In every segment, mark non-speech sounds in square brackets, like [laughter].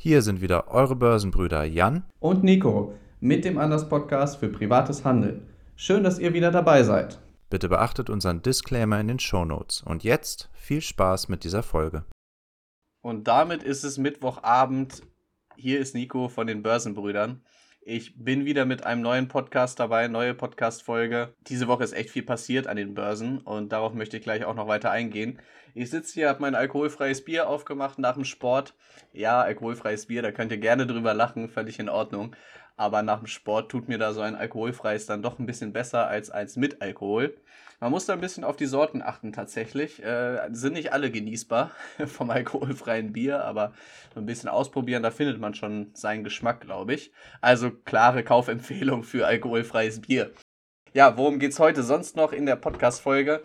Hier sind wieder eure Börsenbrüder Jan und Nico mit dem Anders Podcast für privates Handeln. Schön, dass ihr wieder dabei seid. Bitte beachtet unseren Disclaimer in den Show Notes. Und jetzt viel Spaß mit dieser Folge. Und damit ist es Mittwochabend. Hier ist Nico von den Börsenbrüdern. Ich bin wieder mit einem neuen Podcast dabei, neue Podcast-Folge. Diese Woche ist echt viel passiert an den Börsen und darauf möchte ich gleich auch noch weiter eingehen. Ich sitze hier, habe mein alkoholfreies Bier aufgemacht nach dem Sport. Ja, alkoholfreies Bier, da könnt ihr gerne drüber lachen, völlig in Ordnung. Aber nach dem Sport tut mir da so ein alkoholfreies dann doch ein bisschen besser als eins mit Alkohol. Man muss da ein bisschen auf die Sorten achten tatsächlich. Äh, sind nicht alle genießbar [laughs] vom alkoholfreien Bier, aber ein bisschen ausprobieren, da findet man schon seinen Geschmack, glaube ich. Also klare Kaufempfehlung für alkoholfreies Bier. Ja, worum geht es heute sonst noch in der Podcast-Folge?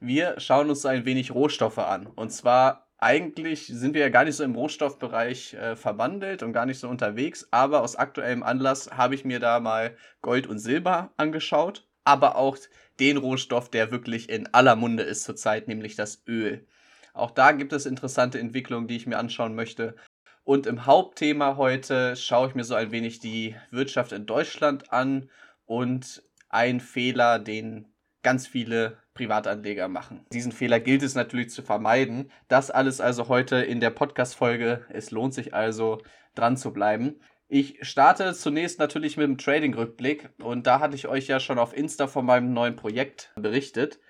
Wir schauen uns ein wenig Rohstoffe an. Und zwar eigentlich sind wir ja gar nicht so im Rohstoffbereich äh, verwandelt und gar nicht so unterwegs, aber aus aktuellem Anlass habe ich mir da mal Gold und Silber angeschaut, aber auch den Rohstoff, der wirklich in aller Munde ist zurzeit, nämlich das Öl. Auch da gibt es interessante Entwicklungen, die ich mir anschauen möchte. Und im Hauptthema heute schaue ich mir so ein wenig die Wirtschaft in Deutschland an und ein Fehler, den ganz viele Privatanleger machen. Diesen Fehler gilt es natürlich zu vermeiden. Das alles also heute in der Podcast-Folge. Es lohnt sich also dran zu bleiben. Ich starte zunächst natürlich mit dem Trading-Rückblick und da hatte ich euch ja schon auf Insta von meinem neuen Projekt berichtet.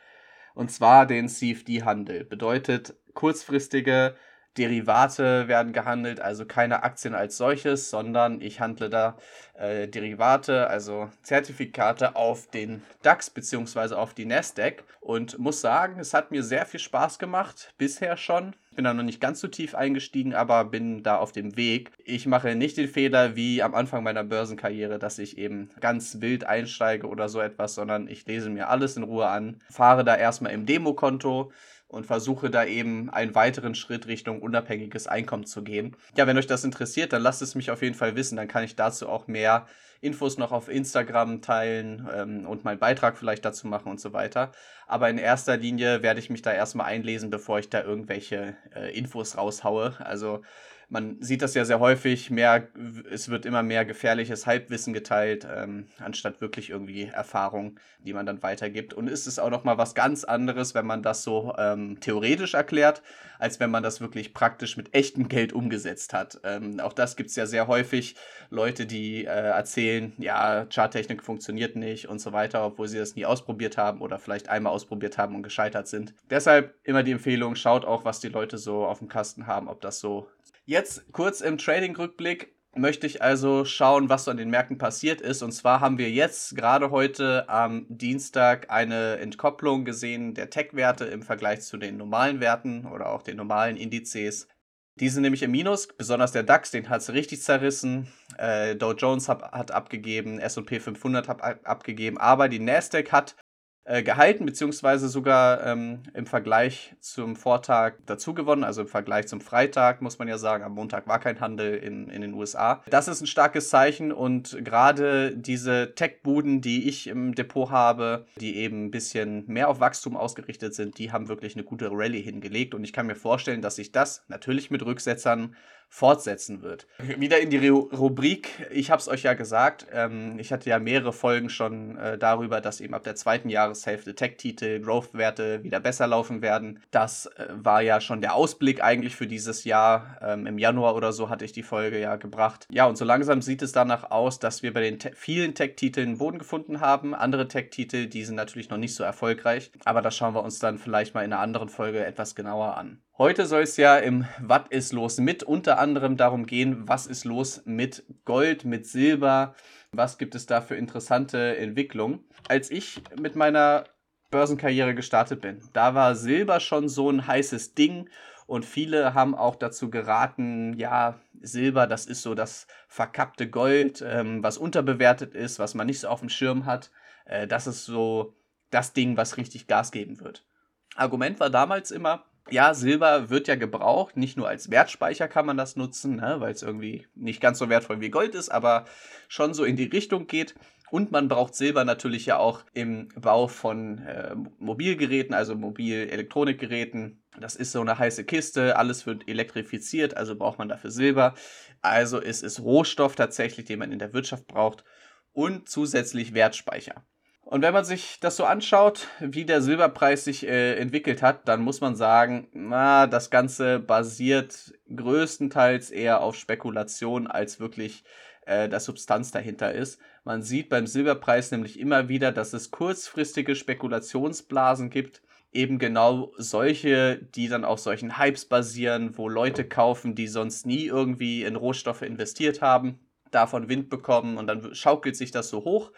Und zwar den CFD-Handel. Bedeutet kurzfristige Derivate werden gehandelt, also keine Aktien als solches, sondern ich handle da äh, Derivate, also Zertifikate auf den DAX bzw. auf die Nasdaq und muss sagen, es hat mir sehr viel Spaß gemacht, bisher schon. Ich bin da noch nicht ganz so tief eingestiegen, aber bin da auf dem Weg. Ich mache nicht den Fehler wie am Anfang meiner Börsenkarriere, dass ich eben ganz wild einsteige oder so etwas, sondern ich lese mir alles in Ruhe an, fahre da erstmal im Demokonto und versuche da eben einen weiteren Schritt Richtung unabhängiges Einkommen zu gehen. Ja, wenn euch das interessiert, dann lasst es mich auf jeden Fall wissen. Dann kann ich dazu auch mehr Infos noch auf Instagram teilen ähm, und meinen Beitrag vielleicht dazu machen und so weiter. Aber in erster Linie werde ich mich da erstmal einlesen, bevor ich da irgendwelche äh, Infos raushaue. Also man sieht das ja sehr häufig, mehr, es wird immer mehr gefährliches Halbwissen geteilt, ähm, anstatt wirklich irgendwie Erfahrung, die man dann weitergibt. Und ist es auch nochmal was ganz anderes, wenn man das so ähm, theoretisch erklärt, als wenn man das wirklich praktisch mit echtem Geld umgesetzt hat. Ähm, auch das gibt es ja sehr häufig, Leute, die äh, erzählen, ja, Charttechnik funktioniert nicht und so weiter, obwohl sie das nie ausprobiert haben oder vielleicht einmal ausprobiert haben und gescheitert sind. Deshalb immer die Empfehlung, schaut auch, was die Leute so auf dem Kasten haben, ob das so Jetzt kurz im Trading-Rückblick möchte ich also schauen, was so an den Märkten passiert ist. Und zwar haben wir jetzt gerade heute am Dienstag eine Entkopplung gesehen der Tech-Werte im Vergleich zu den normalen Werten oder auch den normalen Indizes. Die sind nämlich im Minus, besonders der DAX, den hat es richtig zerrissen. Äh, Dow Jones hat, hat abgegeben, SP 500 hat abgegeben, aber die Nasdaq hat äh, gehalten, beziehungsweise sogar ähm, im Vergleich zum Vortag dazu gewonnen, also im Vergleich zum Freitag, muss man ja sagen. Am Montag war kein Handel in, in den USA. Das ist ein starkes Zeichen und gerade diese Tech-Buden, die ich im Depot habe, die eben ein bisschen mehr auf Wachstum ausgerichtet sind, die haben wirklich eine gute Rallye hingelegt und ich kann mir vorstellen, dass sich das natürlich mit Rücksetzern fortsetzen wird. Wieder in die Rubrik, ich habe es euch ja gesagt, ähm, ich hatte ja mehrere Folgen schon äh, darüber, dass eben ab der zweiten Jahreshälfte Tech-Titel, Growth-Werte wieder besser laufen werden. Das äh, war ja schon der Ausblick eigentlich für dieses Jahr. Ähm, Im Januar oder so hatte ich die Folge ja gebracht. Ja, und so langsam sieht es danach aus, dass wir bei den te vielen Tech-Titeln Boden gefunden haben. Andere Tech-Titel, die sind natürlich noch nicht so erfolgreich, aber das schauen wir uns dann vielleicht mal in einer anderen Folge etwas genauer an. Heute soll es ja im Was ist los mit unter anderem darum gehen, was ist los mit Gold, mit Silber, was gibt es da für interessante Entwicklungen. Als ich mit meiner Börsenkarriere gestartet bin, da war Silber schon so ein heißes Ding und viele haben auch dazu geraten, ja, Silber, das ist so das verkappte Gold, ähm, was unterbewertet ist, was man nicht so auf dem Schirm hat. Äh, das ist so das Ding, was richtig Gas geben wird. Argument war damals immer, ja, Silber wird ja gebraucht, nicht nur als Wertspeicher kann man das nutzen, ne, weil es irgendwie nicht ganz so wertvoll wie Gold ist, aber schon so in die Richtung geht. Und man braucht Silber natürlich ja auch im Bau von äh, Mobilgeräten, also Mobilelektronikgeräten, Das ist so eine heiße Kiste, alles wird elektrifiziert, also braucht man dafür Silber. Also ist es Rohstoff tatsächlich, den man in der Wirtschaft braucht und zusätzlich Wertspeicher. Und wenn man sich das so anschaut, wie der Silberpreis sich äh, entwickelt hat, dann muss man sagen, na, das Ganze basiert größtenteils eher auf Spekulation als wirklich äh, der Substanz dahinter ist. Man sieht beim Silberpreis nämlich immer wieder, dass es kurzfristige Spekulationsblasen gibt, eben genau solche, die dann auf solchen Hypes basieren, wo Leute kaufen, die sonst nie irgendwie in Rohstoffe investiert haben, davon Wind bekommen und dann schaukelt sich das so hoch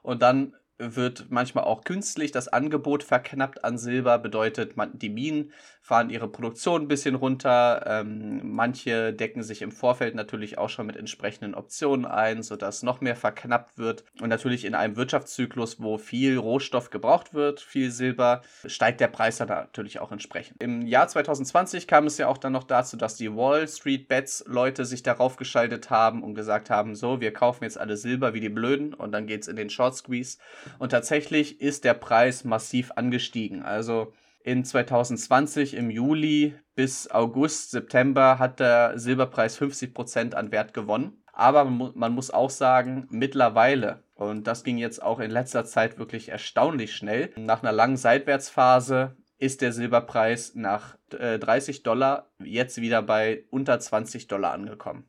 und dann wird manchmal auch künstlich das Angebot verknappt an Silber, bedeutet, man, die Minen fahren ihre Produktion ein bisschen runter. Ähm, manche decken sich im Vorfeld natürlich auch schon mit entsprechenden Optionen ein, sodass noch mehr verknappt wird. Und natürlich in einem Wirtschaftszyklus, wo viel Rohstoff gebraucht wird, viel Silber, steigt der Preis dann natürlich auch entsprechend. Im Jahr 2020 kam es ja auch dann noch dazu, dass die Wall Street Bets Leute sich darauf geschaltet haben und gesagt haben, so, wir kaufen jetzt alle Silber wie die Blöden und dann geht es in den Short Squeeze. Und tatsächlich ist der Preis massiv angestiegen. Also in 2020 im Juli bis August, September hat der Silberpreis 50% an Wert gewonnen. Aber man muss auch sagen, mittlerweile, und das ging jetzt auch in letzter Zeit wirklich erstaunlich schnell, nach einer langen Seitwärtsphase ist der Silberpreis nach äh, 30 Dollar jetzt wieder bei unter 20 Dollar angekommen.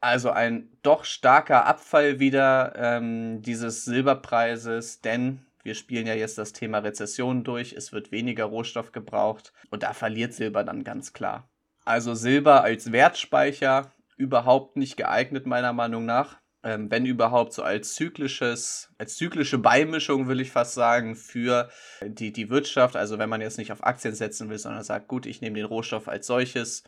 Also ein doch starker Abfall wieder ähm, dieses Silberpreises, denn wir spielen ja jetzt das Thema Rezession durch, es wird weniger Rohstoff gebraucht und da verliert Silber dann ganz klar. Also Silber als Wertspeicher überhaupt nicht geeignet meiner Meinung nach. Ähm, wenn überhaupt so als zyklisches, als zyklische Beimischung will ich fast sagen, für die, die Wirtschaft. Also wenn man jetzt nicht auf Aktien setzen will, sondern sagt, gut, ich nehme den Rohstoff als solches,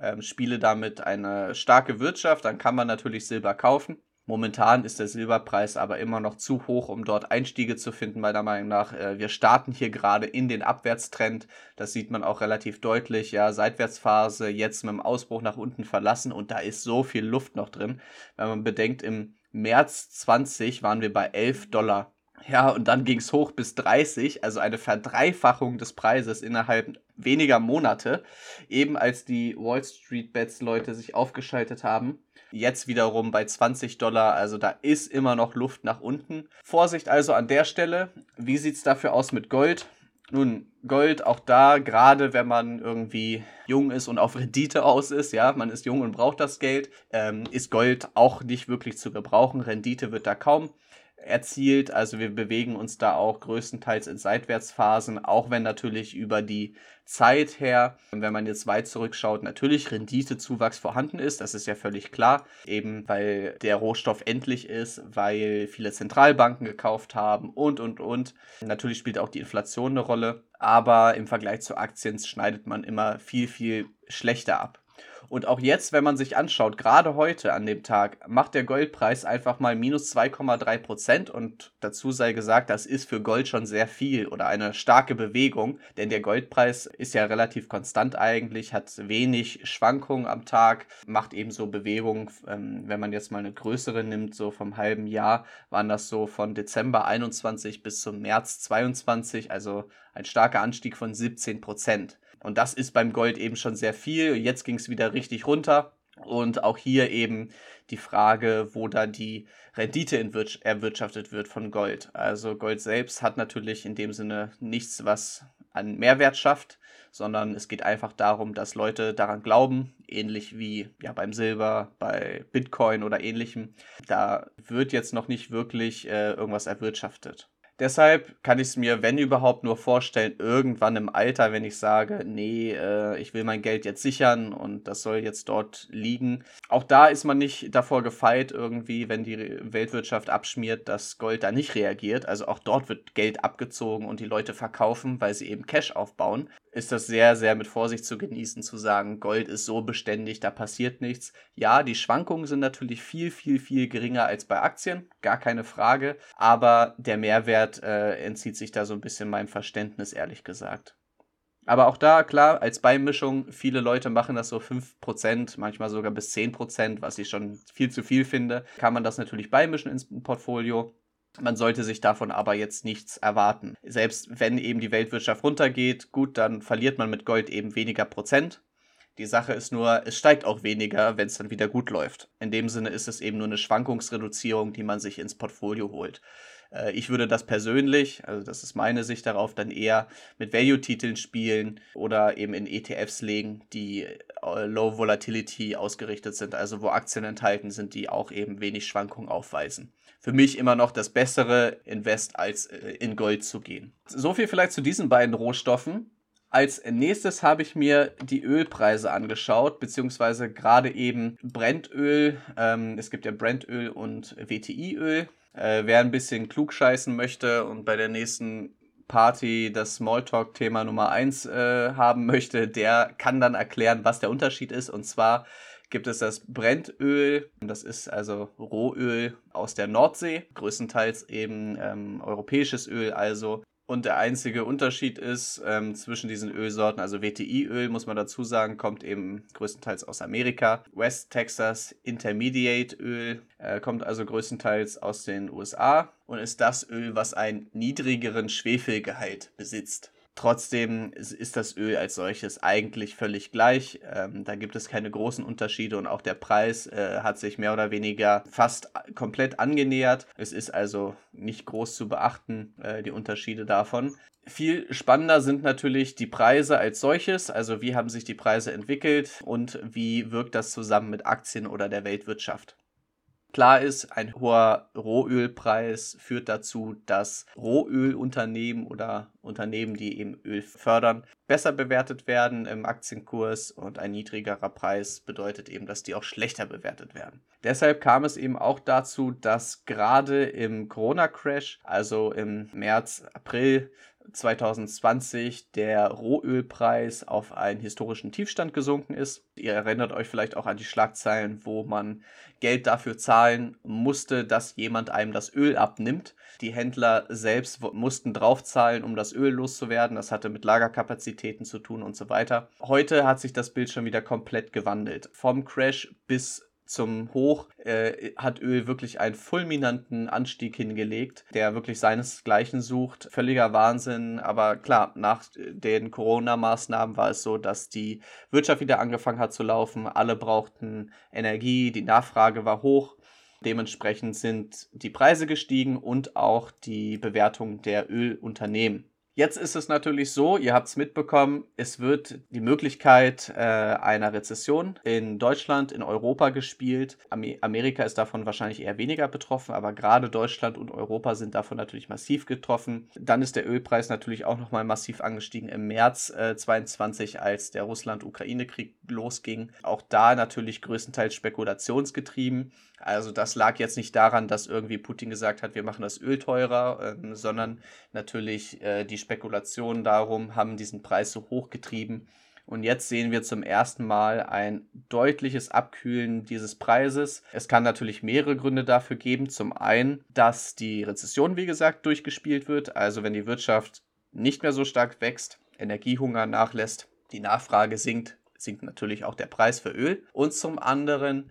ähm, spiele damit eine starke Wirtschaft, dann kann man natürlich Silber kaufen. Momentan ist der Silberpreis aber immer noch zu hoch, um dort Einstiege zu finden, meiner Meinung nach. Äh, wir starten hier gerade in den Abwärtstrend. Das sieht man auch relativ deutlich. Ja, Seitwärtsphase jetzt mit dem Ausbruch nach unten verlassen und da ist so viel Luft noch drin. Wenn man bedenkt, im März 20 waren wir bei 11 Dollar. Ja, und dann ging es hoch bis 30, also eine Verdreifachung des Preises innerhalb weniger Monate, eben als die Wall Street Bets Leute sich aufgeschaltet haben Jetzt wiederum bei 20 Dollar, also da ist immer noch Luft nach unten. Vorsicht also an der Stelle. Wie sieht es dafür aus mit Gold? Nun, Gold auch da, gerade wenn man irgendwie jung ist und auf Rendite aus ist, ja, man ist jung und braucht das Geld, ähm, ist Gold auch nicht wirklich zu gebrauchen. Rendite wird da kaum erzielt. Also wir bewegen uns da auch größtenteils in Seitwärtsphasen, auch wenn natürlich über die Zeit her, wenn man jetzt weit zurückschaut, natürlich Renditezuwachs vorhanden ist. Das ist ja völlig klar, eben weil der Rohstoff endlich ist, weil viele Zentralbanken gekauft haben und, und, und. Natürlich spielt auch die Inflation eine Rolle, aber im Vergleich zu Aktien schneidet man immer viel, viel schlechter ab. Und auch jetzt, wenn man sich anschaut, gerade heute an dem Tag, macht der Goldpreis einfach mal minus 2,3 Prozent. Und dazu sei gesagt, das ist für Gold schon sehr viel oder eine starke Bewegung, denn der Goldpreis ist ja relativ konstant eigentlich, hat wenig Schwankungen am Tag, macht eben so Bewegungen, ähm, wenn man jetzt mal eine größere nimmt, so vom halben Jahr, waren das so von Dezember 21 bis zum März 22, also ein starker Anstieg von 17 Prozent. Und das ist beim Gold eben schon sehr viel. Jetzt ging es wieder richtig runter. Und auch hier eben die Frage, wo da die Rendite erwirtschaftet wird von Gold. Also Gold selbst hat natürlich in dem Sinne nichts, was an Mehrwert schafft, sondern es geht einfach darum, dass Leute daran glauben, ähnlich wie ja beim Silber, bei Bitcoin oder ähnlichem. Da wird jetzt noch nicht wirklich äh, irgendwas erwirtschaftet. Deshalb kann ich es mir, wenn überhaupt, nur vorstellen, irgendwann im Alter, wenn ich sage, nee, äh, ich will mein Geld jetzt sichern und das soll jetzt dort liegen. Auch da ist man nicht davor gefeit, irgendwie, wenn die Weltwirtschaft abschmiert, dass Gold da nicht reagiert. Also auch dort wird Geld abgezogen und die Leute verkaufen, weil sie eben Cash aufbauen ist das sehr, sehr mit Vorsicht zu genießen, zu sagen, Gold ist so beständig, da passiert nichts. Ja, die Schwankungen sind natürlich viel, viel, viel geringer als bei Aktien, gar keine Frage, aber der Mehrwert äh, entzieht sich da so ein bisschen meinem Verständnis, ehrlich gesagt. Aber auch da, klar, als Beimischung, viele Leute machen das so 5%, manchmal sogar bis 10%, was ich schon viel zu viel finde. Kann man das natürlich beimischen ins Portfolio. Man sollte sich davon aber jetzt nichts erwarten. Selbst wenn eben die Weltwirtschaft runtergeht, gut, dann verliert man mit Gold eben weniger Prozent. Die Sache ist nur, es steigt auch weniger, wenn es dann wieder gut läuft. In dem Sinne ist es eben nur eine Schwankungsreduzierung, die man sich ins Portfolio holt. Äh, ich würde das persönlich, also das ist meine Sicht darauf, dann eher mit Value-Titeln spielen oder eben in ETFs legen, die äh, Low Volatility ausgerichtet sind, also wo Aktien enthalten sind, die auch eben wenig Schwankungen aufweisen. Für mich immer noch das bessere Invest als äh, in Gold zu gehen. So viel vielleicht zu diesen beiden Rohstoffen. Als nächstes habe ich mir die Ölpreise angeschaut, beziehungsweise gerade eben Brennöl. Ähm, es gibt ja Brennöl und WTI-Öl. Äh, wer ein bisschen klugscheißen möchte und bei der nächsten Party das Smalltalk-Thema Nummer 1 äh, haben möchte, der kann dann erklären, was der Unterschied ist. Und zwar gibt es das Brennöl, das ist also Rohöl aus der Nordsee, größtenteils eben ähm, europäisches Öl, also und der einzige Unterschied ist ähm, zwischen diesen Ölsorten, also WTI-Öl, muss man dazu sagen, kommt eben größtenteils aus Amerika. West Texas Intermediate Öl äh, kommt also größtenteils aus den USA und ist das Öl, was einen niedrigeren Schwefelgehalt besitzt. Trotzdem ist das Öl als solches eigentlich völlig gleich. Ähm, da gibt es keine großen Unterschiede und auch der Preis äh, hat sich mehr oder weniger fast komplett angenähert. Es ist also nicht groß zu beachten, äh, die Unterschiede davon. Viel spannender sind natürlich die Preise als solches, also wie haben sich die Preise entwickelt und wie wirkt das zusammen mit Aktien oder der Weltwirtschaft. Klar ist, ein hoher Rohölpreis führt dazu, dass Rohölunternehmen oder Unternehmen, die eben Öl fördern, besser bewertet werden im Aktienkurs und ein niedrigerer Preis bedeutet eben, dass die auch schlechter bewertet werden. Deshalb kam es eben auch dazu, dass gerade im Corona-Crash, also im März, April 2020 der Rohölpreis auf einen historischen Tiefstand gesunken ist. Ihr erinnert euch vielleicht auch an die Schlagzeilen, wo man Geld dafür zahlen musste, dass jemand einem das Öl abnimmt. Die Händler selbst mussten draufzahlen, um das Öl loszuwerden. Das hatte mit Lagerkapazitäten zu tun und so weiter. Heute hat sich das Bild schon wieder komplett gewandelt. Vom Crash bis zum Hoch äh, hat Öl wirklich einen fulminanten Anstieg hingelegt, der wirklich seinesgleichen sucht. Völliger Wahnsinn, aber klar, nach den Corona-Maßnahmen war es so, dass die Wirtschaft wieder angefangen hat zu laufen. Alle brauchten Energie, die Nachfrage war hoch. Dementsprechend sind die Preise gestiegen und auch die Bewertung der Ölunternehmen. Jetzt ist es natürlich so, ihr habt es mitbekommen, es wird die Möglichkeit äh, einer Rezession in Deutschland, in Europa gespielt. Amerika ist davon wahrscheinlich eher weniger betroffen, aber gerade Deutschland und Europa sind davon natürlich massiv getroffen. Dann ist der Ölpreis natürlich auch nochmal massiv angestiegen im März äh, 22, als der Russland-Ukraine-Krieg losging. Auch da natürlich größtenteils spekulationsgetrieben. Also das lag jetzt nicht daran, dass irgendwie Putin gesagt hat, wir machen das Öl teurer, ähm, sondern natürlich äh, die Spekulationen darum haben diesen Preis so hoch getrieben. Und jetzt sehen wir zum ersten Mal ein deutliches Abkühlen dieses Preises. Es kann natürlich mehrere Gründe dafür geben. Zum einen, dass die Rezession, wie gesagt, durchgespielt wird. Also wenn die Wirtschaft nicht mehr so stark wächst, Energiehunger nachlässt, die Nachfrage sinkt, sinkt natürlich auch der Preis für Öl. Und zum anderen,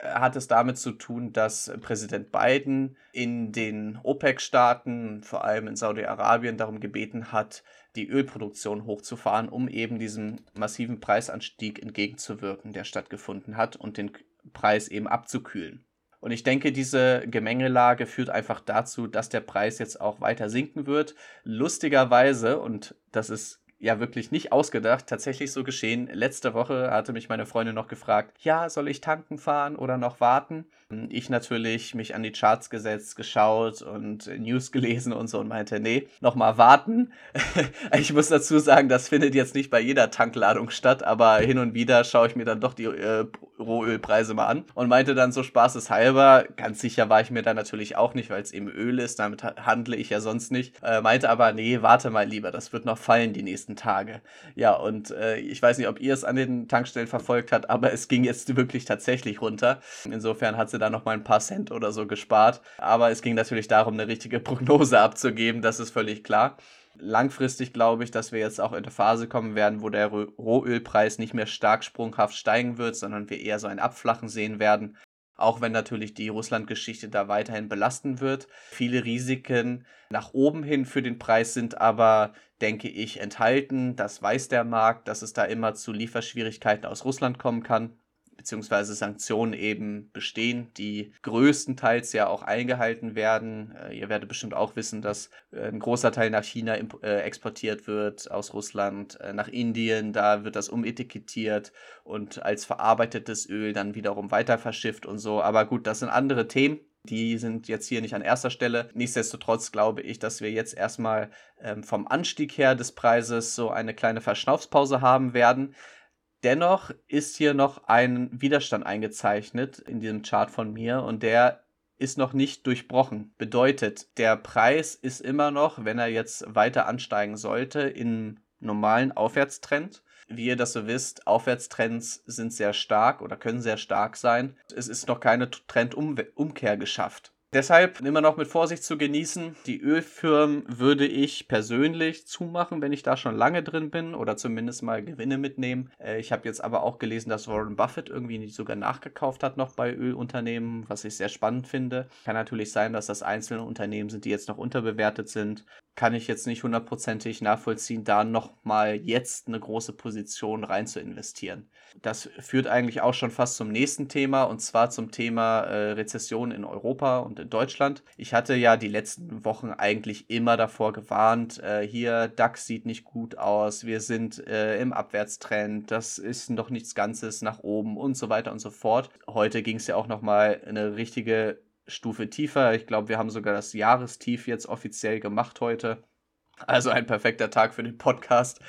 hat es damit zu tun, dass Präsident Biden in den OPEC-Staaten, vor allem in Saudi-Arabien, darum gebeten hat, die Ölproduktion hochzufahren, um eben diesem massiven Preisanstieg entgegenzuwirken, der stattgefunden hat und den Preis eben abzukühlen. Und ich denke, diese Gemengelage führt einfach dazu, dass der Preis jetzt auch weiter sinken wird. Lustigerweise, und das ist ja wirklich nicht ausgedacht, tatsächlich so geschehen. Letzte Woche hatte mich meine Freundin noch gefragt, ja, soll ich tanken fahren oder noch warten? Ich natürlich mich an die Charts gesetzt, geschaut und News gelesen und so und meinte, nee, nochmal warten. [laughs] ich muss dazu sagen, das findet jetzt nicht bei jeder Tankladung statt, aber hin und wieder schaue ich mir dann doch die äh, Rohölpreise mal an und meinte dann so spaßeshalber, ganz sicher war ich mir da natürlich auch nicht, weil es eben Öl ist, damit handle ich ja sonst nicht, äh, meinte aber, nee, warte mal lieber, das wird noch fallen die nächsten Tage. Ja, und äh, ich weiß nicht, ob ihr es an den Tankstellen verfolgt habt, aber es ging jetzt wirklich tatsächlich runter. Insofern hat sie da noch mal ein paar Cent oder so gespart. Aber es ging natürlich darum, eine richtige [laughs] Prognose abzugeben, das ist völlig klar. Langfristig glaube ich, dass wir jetzt auch in eine Phase kommen werden, wo der Rohölpreis nicht mehr stark sprunghaft steigen wird, sondern wir eher so ein Abflachen sehen werden. auch wenn natürlich die Russland-Geschichte da weiterhin belasten wird. Viele Risiken nach oben hin für den Preis sind aber, denke ich, enthalten. Das weiß der Markt, dass es da immer zu Lieferschwierigkeiten aus Russland kommen kann beziehungsweise Sanktionen eben bestehen, die größtenteils ja auch eingehalten werden. Äh, ihr werdet bestimmt auch wissen, dass äh, ein großer Teil nach China äh, exportiert wird aus Russland, äh, nach Indien, da wird das umetikettiert und als verarbeitetes Öl dann wiederum weiter verschifft und so. Aber gut, das sind andere Themen. Die sind jetzt hier nicht an erster Stelle. Nichtsdestotrotz glaube ich, dass wir jetzt erstmal ähm, vom Anstieg her des Preises so eine kleine Verschnaufspause haben werden. Dennoch ist hier noch ein Widerstand eingezeichnet in diesem Chart von mir und der ist noch nicht durchbrochen. Bedeutet, der Preis ist immer noch, wenn er jetzt weiter ansteigen sollte, im normalen Aufwärtstrend. Wie ihr das so wisst, Aufwärtstrends sind sehr stark oder können sehr stark sein. Es ist noch keine Trendumkehr geschafft. Deshalb immer noch mit Vorsicht zu genießen. Die Ölfirmen würde ich persönlich zumachen, wenn ich da schon lange drin bin oder zumindest mal Gewinne mitnehmen. Äh, ich habe jetzt aber auch gelesen, dass Warren Buffett irgendwie sogar nachgekauft hat noch bei Ölunternehmen, was ich sehr spannend finde. Kann natürlich sein, dass das einzelne Unternehmen sind, die jetzt noch unterbewertet sind kann ich jetzt nicht hundertprozentig nachvollziehen, da nochmal jetzt eine große Position rein zu investieren. Das führt eigentlich auch schon fast zum nächsten Thema und zwar zum Thema äh, Rezession in Europa und in Deutschland. Ich hatte ja die letzten Wochen eigentlich immer davor gewarnt, äh, hier DAX sieht nicht gut aus, wir sind äh, im Abwärtstrend, das ist noch nichts Ganzes nach oben und so weiter und so fort. Heute ging es ja auch nochmal eine richtige Stufe tiefer. Ich glaube, wir haben sogar das Jahrestief jetzt offiziell gemacht heute. Also ein perfekter Tag für den Podcast.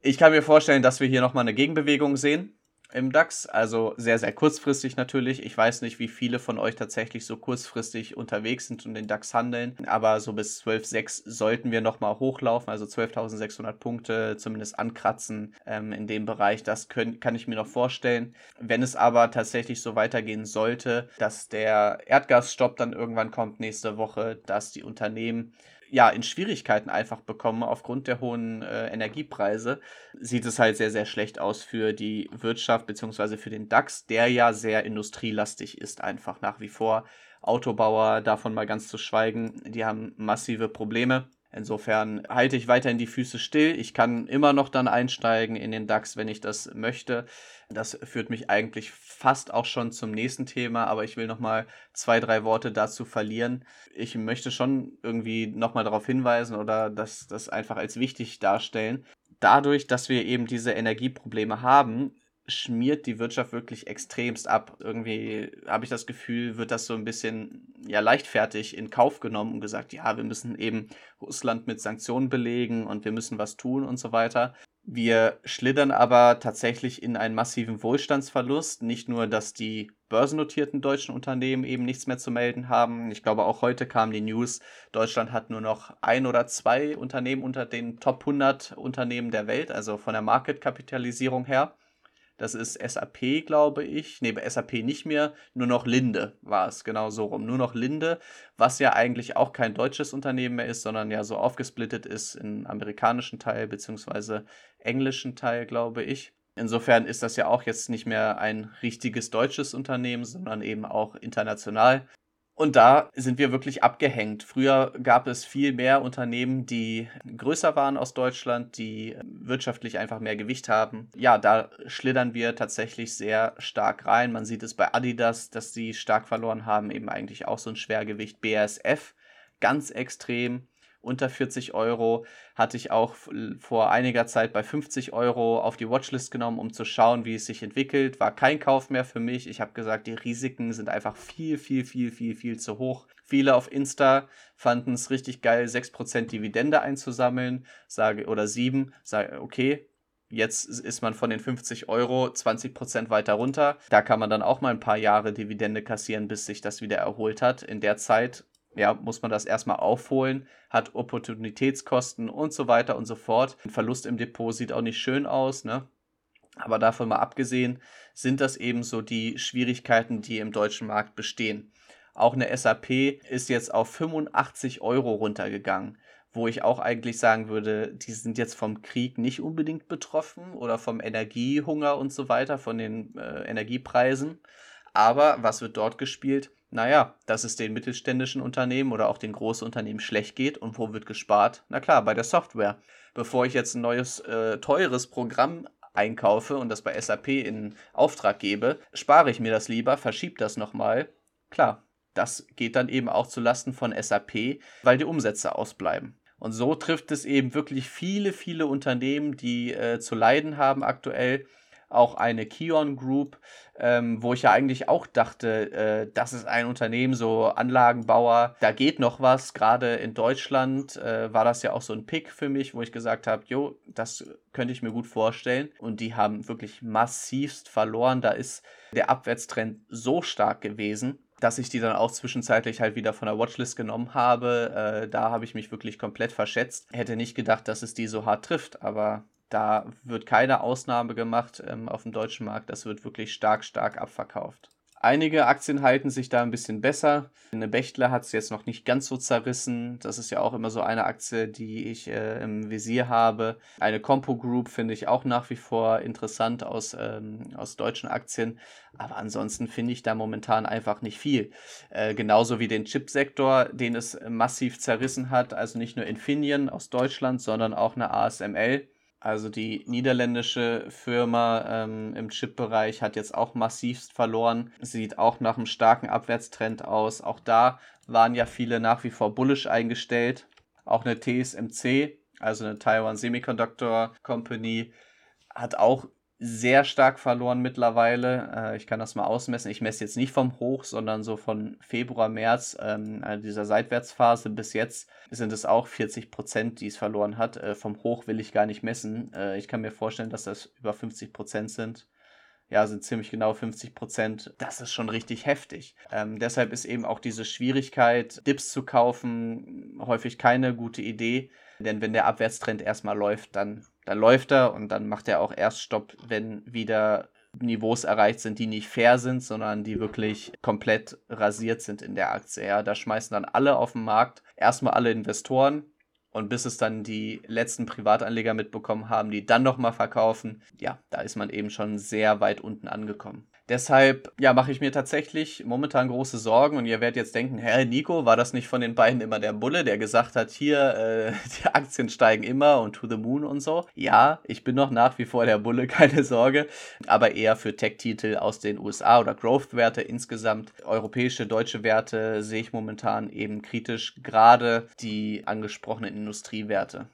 Ich kann mir vorstellen, dass wir hier nochmal eine Gegenbewegung sehen im DAX. Also sehr, sehr kurzfristig natürlich. Ich weiß nicht, wie viele von euch tatsächlich so kurzfristig unterwegs sind und den DAX handeln. Aber so bis 12.6 sollten wir nochmal hochlaufen. Also 12.600 Punkte zumindest ankratzen ähm, in dem Bereich. Das können, kann ich mir noch vorstellen. Wenn es aber tatsächlich so weitergehen sollte, dass der Erdgasstopp dann irgendwann kommt nächste Woche, dass die Unternehmen ja, in Schwierigkeiten einfach bekommen aufgrund der hohen äh, Energiepreise, sieht es halt sehr, sehr schlecht aus für die Wirtschaft bzw. für den DAX, der ja sehr industrielastig ist, einfach nach wie vor. Autobauer, davon mal ganz zu schweigen, die haben massive Probleme. Insofern halte ich weiterhin die Füße still. Ich kann immer noch dann einsteigen in den DAX, wenn ich das möchte. Das führt mich eigentlich fast auch schon zum nächsten Thema, aber ich will noch mal zwei, drei Worte dazu verlieren. Ich möchte schon irgendwie noch mal darauf hinweisen oder das, das einfach als wichtig darstellen. Dadurch, dass wir eben diese Energieprobleme haben, schmiert die Wirtschaft wirklich extremst ab. Irgendwie habe ich das Gefühl, wird das so ein bisschen ja leichtfertig in Kauf genommen und gesagt, ja, wir müssen eben Russland mit Sanktionen belegen und wir müssen was tun und so weiter. Wir schlittern aber tatsächlich in einen massiven Wohlstandsverlust. Nicht nur, dass die börsennotierten deutschen Unternehmen eben nichts mehr zu melden haben. Ich glaube, auch heute kam die News, Deutschland hat nur noch ein oder zwei Unternehmen unter den Top 100 Unternehmen der Welt, also von der Marketkapitalisierung her. Das ist SAP, glaube ich. Nee, bei SAP nicht mehr. Nur noch Linde war es, genau so rum. Nur noch Linde, was ja eigentlich auch kein deutsches Unternehmen mehr ist, sondern ja so aufgesplittet ist in amerikanischen Teil beziehungsweise englischen Teil, glaube ich. Insofern ist das ja auch jetzt nicht mehr ein richtiges deutsches Unternehmen, sondern eben auch international. Und da sind wir wirklich abgehängt. Früher gab es viel mehr Unternehmen, die größer waren aus Deutschland, die wirtschaftlich einfach mehr Gewicht haben. Ja, da schlittern wir tatsächlich sehr stark rein. Man sieht es bei Adidas, dass sie stark verloren haben, eben eigentlich auch so ein Schwergewicht. BASF ganz extrem unter 40 Euro. Hatte ich auch vor einiger Zeit bei 50 Euro auf die Watchlist genommen, um zu schauen, wie es sich entwickelt. War kein Kauf mehr für mich. Ich habe gesagt, die Risiken sind einfach viel, viel, viel, viel, viel zu hoch. Viele auf Insta fanden es richtig geil, 6% Dividende einzusammeln, sage, oder 7, sage, okay, Jetzt ist man von den 50 Euro 20% weiter runter. Da kann man dann auch mal ein paar Jahre Dividende kassieren, bis sich das wieder erholt hat. In der Zeit ja, muss man das erstmal aufholen, hat Opportunitätskosten und so weiter und so fort. Ein Verlust im Depot sieht auch nicht schön aus, ne? Aber davon mal abgesehen, sind das eben so die Schwierigkeiten, die im deutschen Markt bestehen. Auch eine SAP ist jetzt auf 85 Euro runtergegangen, wo ich auch eigentlich sagen würde, die sind jetzt vom Krieg nicht unbedingt betroffen oder vom Energiehunger und so weiter, von den äh, Energiepreisen. Aber was wird dort gespielt? Naja, dass es den mittelständischen Unternehmen oder auch den großen Unternehmen schlecht geht. Und wo wird gespart? Na klar, bei der Software. Bevor ich jetzt ein neues, äh, teures Programm einkaufe und das bei SAP in Auftrag gebe, spare ich mir das lieber, verschiebe das nochmal. Klar, das geht dann eben auch zu Lasten von SAP, weil die Umsätze ausbleiben. Und so trifft es eben wirklich viele, viele Unternehmen, die äh, zu leiden haben aktuell auch eine Kion Group, ähm, wo ich ja eigentlich auch dachte, äh, das ist ein Unternehmen, so Anlagenbauer, da geht noch was. Gerade in Deutschland äh, war das ja auch so ein Pick für mich, wo ich gesagt habe, jo, das könnte ich mir gut vorstellen. Und die haben wirklich massivst verloren. Da ist der Abwärtstrend so stark gewesen dass ich die dann auch zwischenzeitlich halt wieder von der Watchlist genommen habe. Äh, da habe ich mich wirklich komplett verschätzt. Hätte nicht gedacht, dass es die so hart trifft, aber da wird keine Ausnahme gemacht ähm, auf dem deutschen Markt. Das wird wirklich stark, stark abverkauft. Einige Aktien halten sich da ein bisschen besser. Eine Bechtler hat es jetzt noch nicht ganz so zerrissen. Das ist ja auch immer so eine Aktie, die ich äh, im Visier habe. Eine Compo Group finde ich auch nach wie vor interessant aus, ähm, aus deutschen Aktien. Aber ansonsten finde ich da momentan einfach nicht viel. Äh, genauso wie den Chipsektor, den es massiv zerrissen hat. Also nicht nur Infineon aus Deutschland, sondern auch eine ASML also die niederländische Firma ähm, im Chip-Bereich hat jetzt auch massivst verloren. Sieht auch nach einem starken Abwärtstrend aus. Auch da waren ja viele nach wie vor bullish eingestellt. Auch eine TSMC, also eine Taiwan Semiconductor Company, hat auch sehr stark verloren mittlerweile. Äh, ich kann das mal ausmessen. Ich messe jetzt nicht vom Hoch, sondern so von Februar, März, ähm, also dieser Seitwärtsphase bis jetzt sind es auch 40 Prozent, die es verloren hat. Äh, vom Hoch will ich gar nicht messen. Äh, ich kann mir vorstellen, dass das über 50 Prozent sind. Ja, sind ziemlich genau 50 Prozent. Das ist schon richtig heftig. Ähm, deshalb ist eben auch diese Schwierigkeit, Dips zu kaufen, häufig keine gute Idee. Denn wenn der Abwärtstrend erstmal läuft, dann dann läuft er und dann macht er auch erst Stopp, wenn wieder Niveaus erreicht sind, die nicht fair sind, sondern die wirklich komplett rasiert sind in der Aktie. Ja, da schmeißen dann alle auf den Markt, erstmal alle Investoren und bis es dann die letzten Privatanleger mitbekommen haben, die dann nochmal verkaufen, ja, da ist man eben schon sehr weit unten angekommen. Deshalb, ja, mache ich mir tatsächlich momentan große Sorgen und ihr werdet jetzt denken, Herr Nico, war das nicht von den beiden immer der Bulle, der gesagt hat, hier, äh, [laughs] die Aktien steigen immer und to the moon und so? Ja, ich bin noch nach wie vor der Bulle, [laughs] keine Sorge, aber eher für Tech-Titel aus den USA oder Growth-Werte insgesamt. Europäische, deutsche Werte sehe ich momentan eben kritisch, gerade die angesprochenen Industriewerte.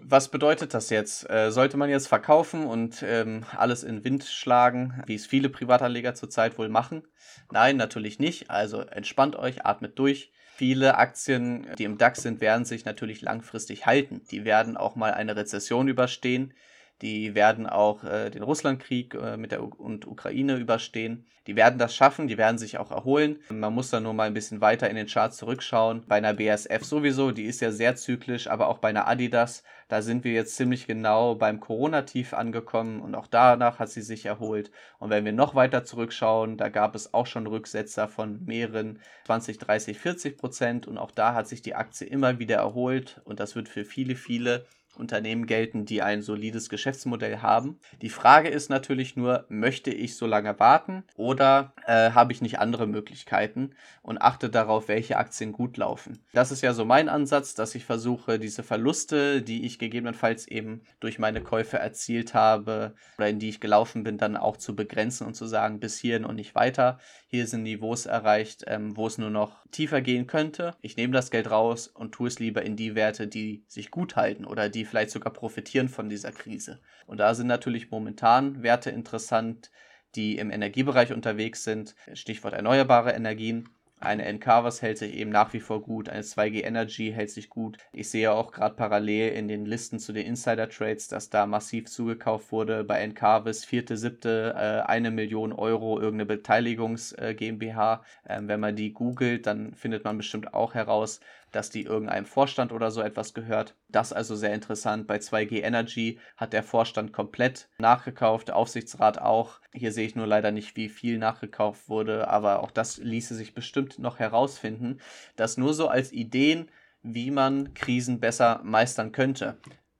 Was bedeutet das jetzt? Äh, sollte man jetzt verkaufen und ähm, alles in Wind schlagen, wie es viele Privatanleger zurzeit wohl machen? Nein, natürlich nicht. Also entspannt euch, atmet durch. Viele Aktien, die im DAX sind, werden sich natürlich langfristig halten. Die werden auch mal eine Rezession überstehen. Die werden auch äh, den Russlandkrieg äh, mit der U und Ukraine überstehen. Die werden das schaffen, die werden sich auch erholen. Man muss dann nur mal ein bisschen weiter in den Charts zurückschauen. Bei einer BSF sowieso, die ist ja sehr zyklisch, aber auch bei einer Adidas, da sind wir jetzt ziemlich genau beim Corona-Tief angekommen und auch danach hat sie sich erholt. Und wenn wir noch weiter zurückschauen, da gab es auch schon Rücksetzer von mehreren 20, 30, 40 Prozent und auch da hat sich die Aktie immer wieder erholt und das wird für viele, viele Unternehmen gelten, die ein solides Geschäftsmodell haben. Die Frage ist natürlich nur, möchte ich so lange warten oder äh, habe ich nicht andere Möglichkeiten und achte darauf, welche Aktien gut laufen. Das ist ja so mein Ansatz, dass ich versuche, diese Verluste, die ich gegebenenfalls eben durch meine Käufe erzielt habe oder in die ich gelaufen bin, dann auch zu begrenzen und zu sagen, bis hierhin und nicht weiter. Hier sind Niveaus erreicht, ähm, wo es nur noch tiefer gehen könnte. Ich nehme das Geld raus und tue es lieber in die Werte, die sich gut halten oder die vielleicht sogar profitieren von dieser Krise. Und da sind natürlich momentan Werte interessant, die im Energiebereich unterwegs sind. Stichwort erneuerbare Energien. Eine Encarvas hält sich eben nach wie vor gut, eine 2G Energy hält sich gut. Ich sehe auch gerade parallel in den Listen zu den Insider Trades, dass da massiv zugekauft wurde. Bei Encarvis vierte, siebte, äh, eine Million Euro irgendeine Beteiligungs äh. Ähm, wenn man die googelt, dann findet man bestimmt auch heraus, dass die irgendeinem Vorstand oder so etwas gehört. Das also sehr interessant. Bei 2G Energy hat der Vorstand komplett nachgekauft, der Aufsichtsrat auch. Hier sehe ich nur leider nicht, wie viel nachgekauft wurde, aber auch das ließe sich bestimmt noch herausfinden. Das nur so als Ideen, wie man Krisen besser meistern könnte.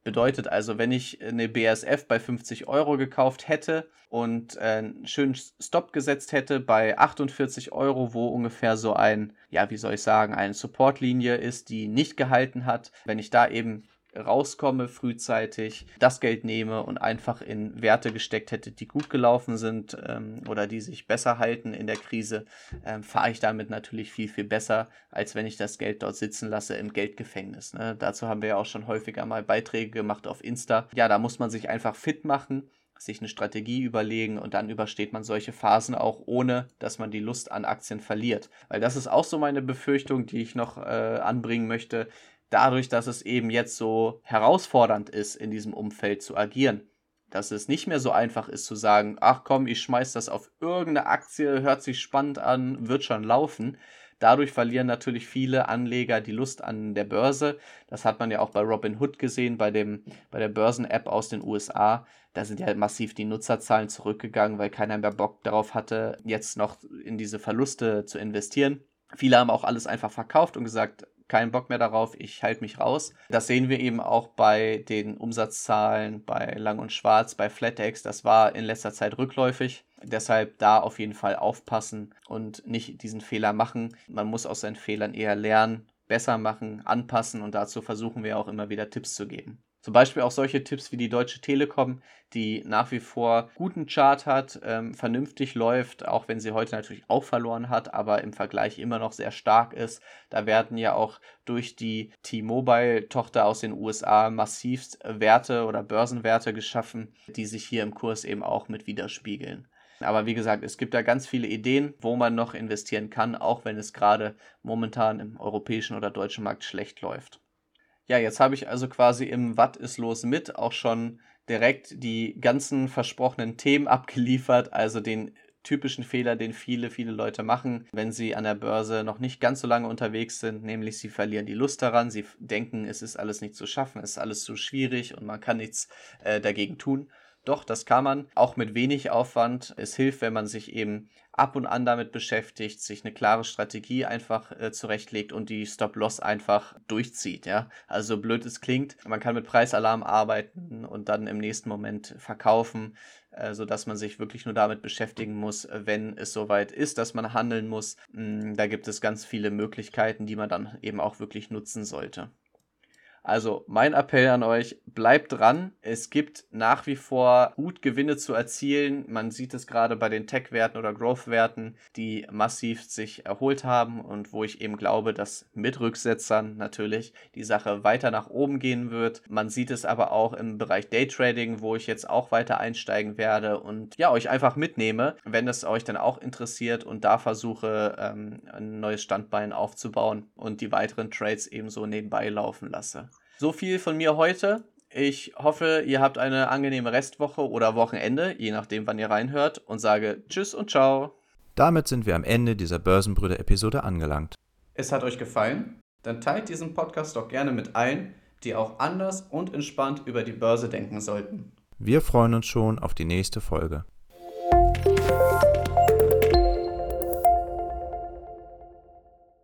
Bedeutet also, wenn ich eine BASF bei 50 Euro gekauft hätte und äh, einen schönen Stop gesetzt hätte bei 48 Euro, wo ungefähr so ein, ja, wie soll ich sagen, eine Supportlinie ist, die nicht gehalten hat, wenn ich da eben rauskomme frühzeitig, das Geld nehme und einfach in Werte gesteckt hätte, die gut gelaufen sind ähm, oder die sich besser halten in der Krise, ähm, fahre ich damit natürlich viel, viel besser, als wenn ich das Geld dort sitzen lasse im Geldgefängnis. Ne? Dazu haben wir ja auch schon häufiger mal Beiträge gemacht auf Insta. Ja, da muss man sich einfach fit machen sich eine Strategie überlegen und dann übersteht man solche Phasen auch ohne, dass man die Lust an Aktien verliert. Weil das ist auch so meine Befürchtung, die ich noch äh, anbringen möchte dadurch, dass es eben jetzt so herausfordernd ist, in diesem Umfeld zu agieren. Dass es nicht mehr so einfach ist zu sagen, ach komm, ich schmeiß das auf irgendeine Aktie, hört sich spannend an, wird schon laufen. Dadurch verlieren natürlich viele Anleger die Lust an der Börse. Das hat man ja auch bei Robinhood gesehen, bei, dem, bei der Börsen-App aus den USA. Da sind ja massiv die Nutzerzahlen zurückgegangen, weil keiner mehr Bock darauf hatte, jetzt noch in diese Verluste zu investieren. Viele haben auch alles einfach verkauft und gesagt, keinen Bock mehr darauf, ich halte mich raus. Das sehen wir eben auch bei den Umsatzzahlen bei Lang und Schwarz, bei FlatEx. Das war in letzter Zeit rückläufig. Deshalb da auf jeden Fall aufpassen und nicht diesen Fehler machen. Man muss aus seinen Fehlern eher lernen, besser machen, anpassen und dazu versuchen wir auch immer wieder Tipps zu geben. Zum Beispiel auch solche Tipps wie die Deutsche Telekom, die nach wie vor guten Chart hat, ähm, vernünftig läuft, auch wenn sie heute natürlich auch verloren hat, aber im Vergleich immer noch sehr stark ist. Da werden ja auch durch die T-Mobile-Tochter aus den USA massivst Werte oder Börsenwerte geschaffen, die sich hier im Kurs eben auch mit widerspiegeln. Aber wie gesagt, es gibt da ganz viele Ideen, wo man noch investieren kann, auch wenn es gerade momentan im europäischen oder deutschen Markt schlecht läuft. Ja, jetzt habe ich also quasi im Watt ist los mit auch schon direkt die ganzen versprochenen Themen abgeliefert, also den typischen Fehler, den viele, viele Leute machen, wenn sie an der Börse noch nicht ganz so lange unterwegs sind, nämlich sie verlieren die Lust daran, sie denken, es ist alles nicht zu schaffen, es ist alles zu schwierig und man kann nichts äh, dagegen tun. Doch, das kann man, auch mit wenig Aufwand. Es hilft, wenn man sich eben ab und an damit beschäftigt, sich eine klare Strategie einfach äh, zurechtlegt und die Stop-Loss einfach durchzieht. Ja? Also blöd es klingt, man kann mit Preisalarm arbeiten und dann im nächsten Moment verkaufen, äh, sodass man sich wirklich nur damit beschäftigen muss, wenn es soweit ist, dass man handeln muss. Mm, da gibt es ganz viele Möglichkeiten, die man dann eben auch wirklich nutzen sollte. Also mein Appell an euch, bleibt dran. Es gibt nach wie vor gut Gewinne zu erzielen. Man sieht es gerade bei den Tech-Werten oder Growth-Werten, die massiv sich erholt haben und wo ich eben glaube, dass mit Rücksetzern natürlich die Sache weiter nach oben gehen wird. Man sieht es aber auch im Bereich Daytrading, wo ich jetzt auch weiter einsteigen werde und ja, euch einfach mitnehme, wenn es euch dann auch interessiert und da versuche, ähm, ein neues Standbein aufzubauen und die weiteren Trades ebenso nebenbei laufen lasse. So viel von mir heute. Ich hoffe, ihr habt eine angenehme Restwoche oder Wochenende, je nachdem, wann ihr reinhört, und sage Tschüss und Ciao. Damit sind wir am Ende dieser Börsenbrüder-Episode angelangt. Es hat euch gefallen? Dann teilt diesen Podcast doch gerne mit allen, die auch anders und entspannt über die Börse denken sollten. Wir freuen uns schon auf die nächste Folge.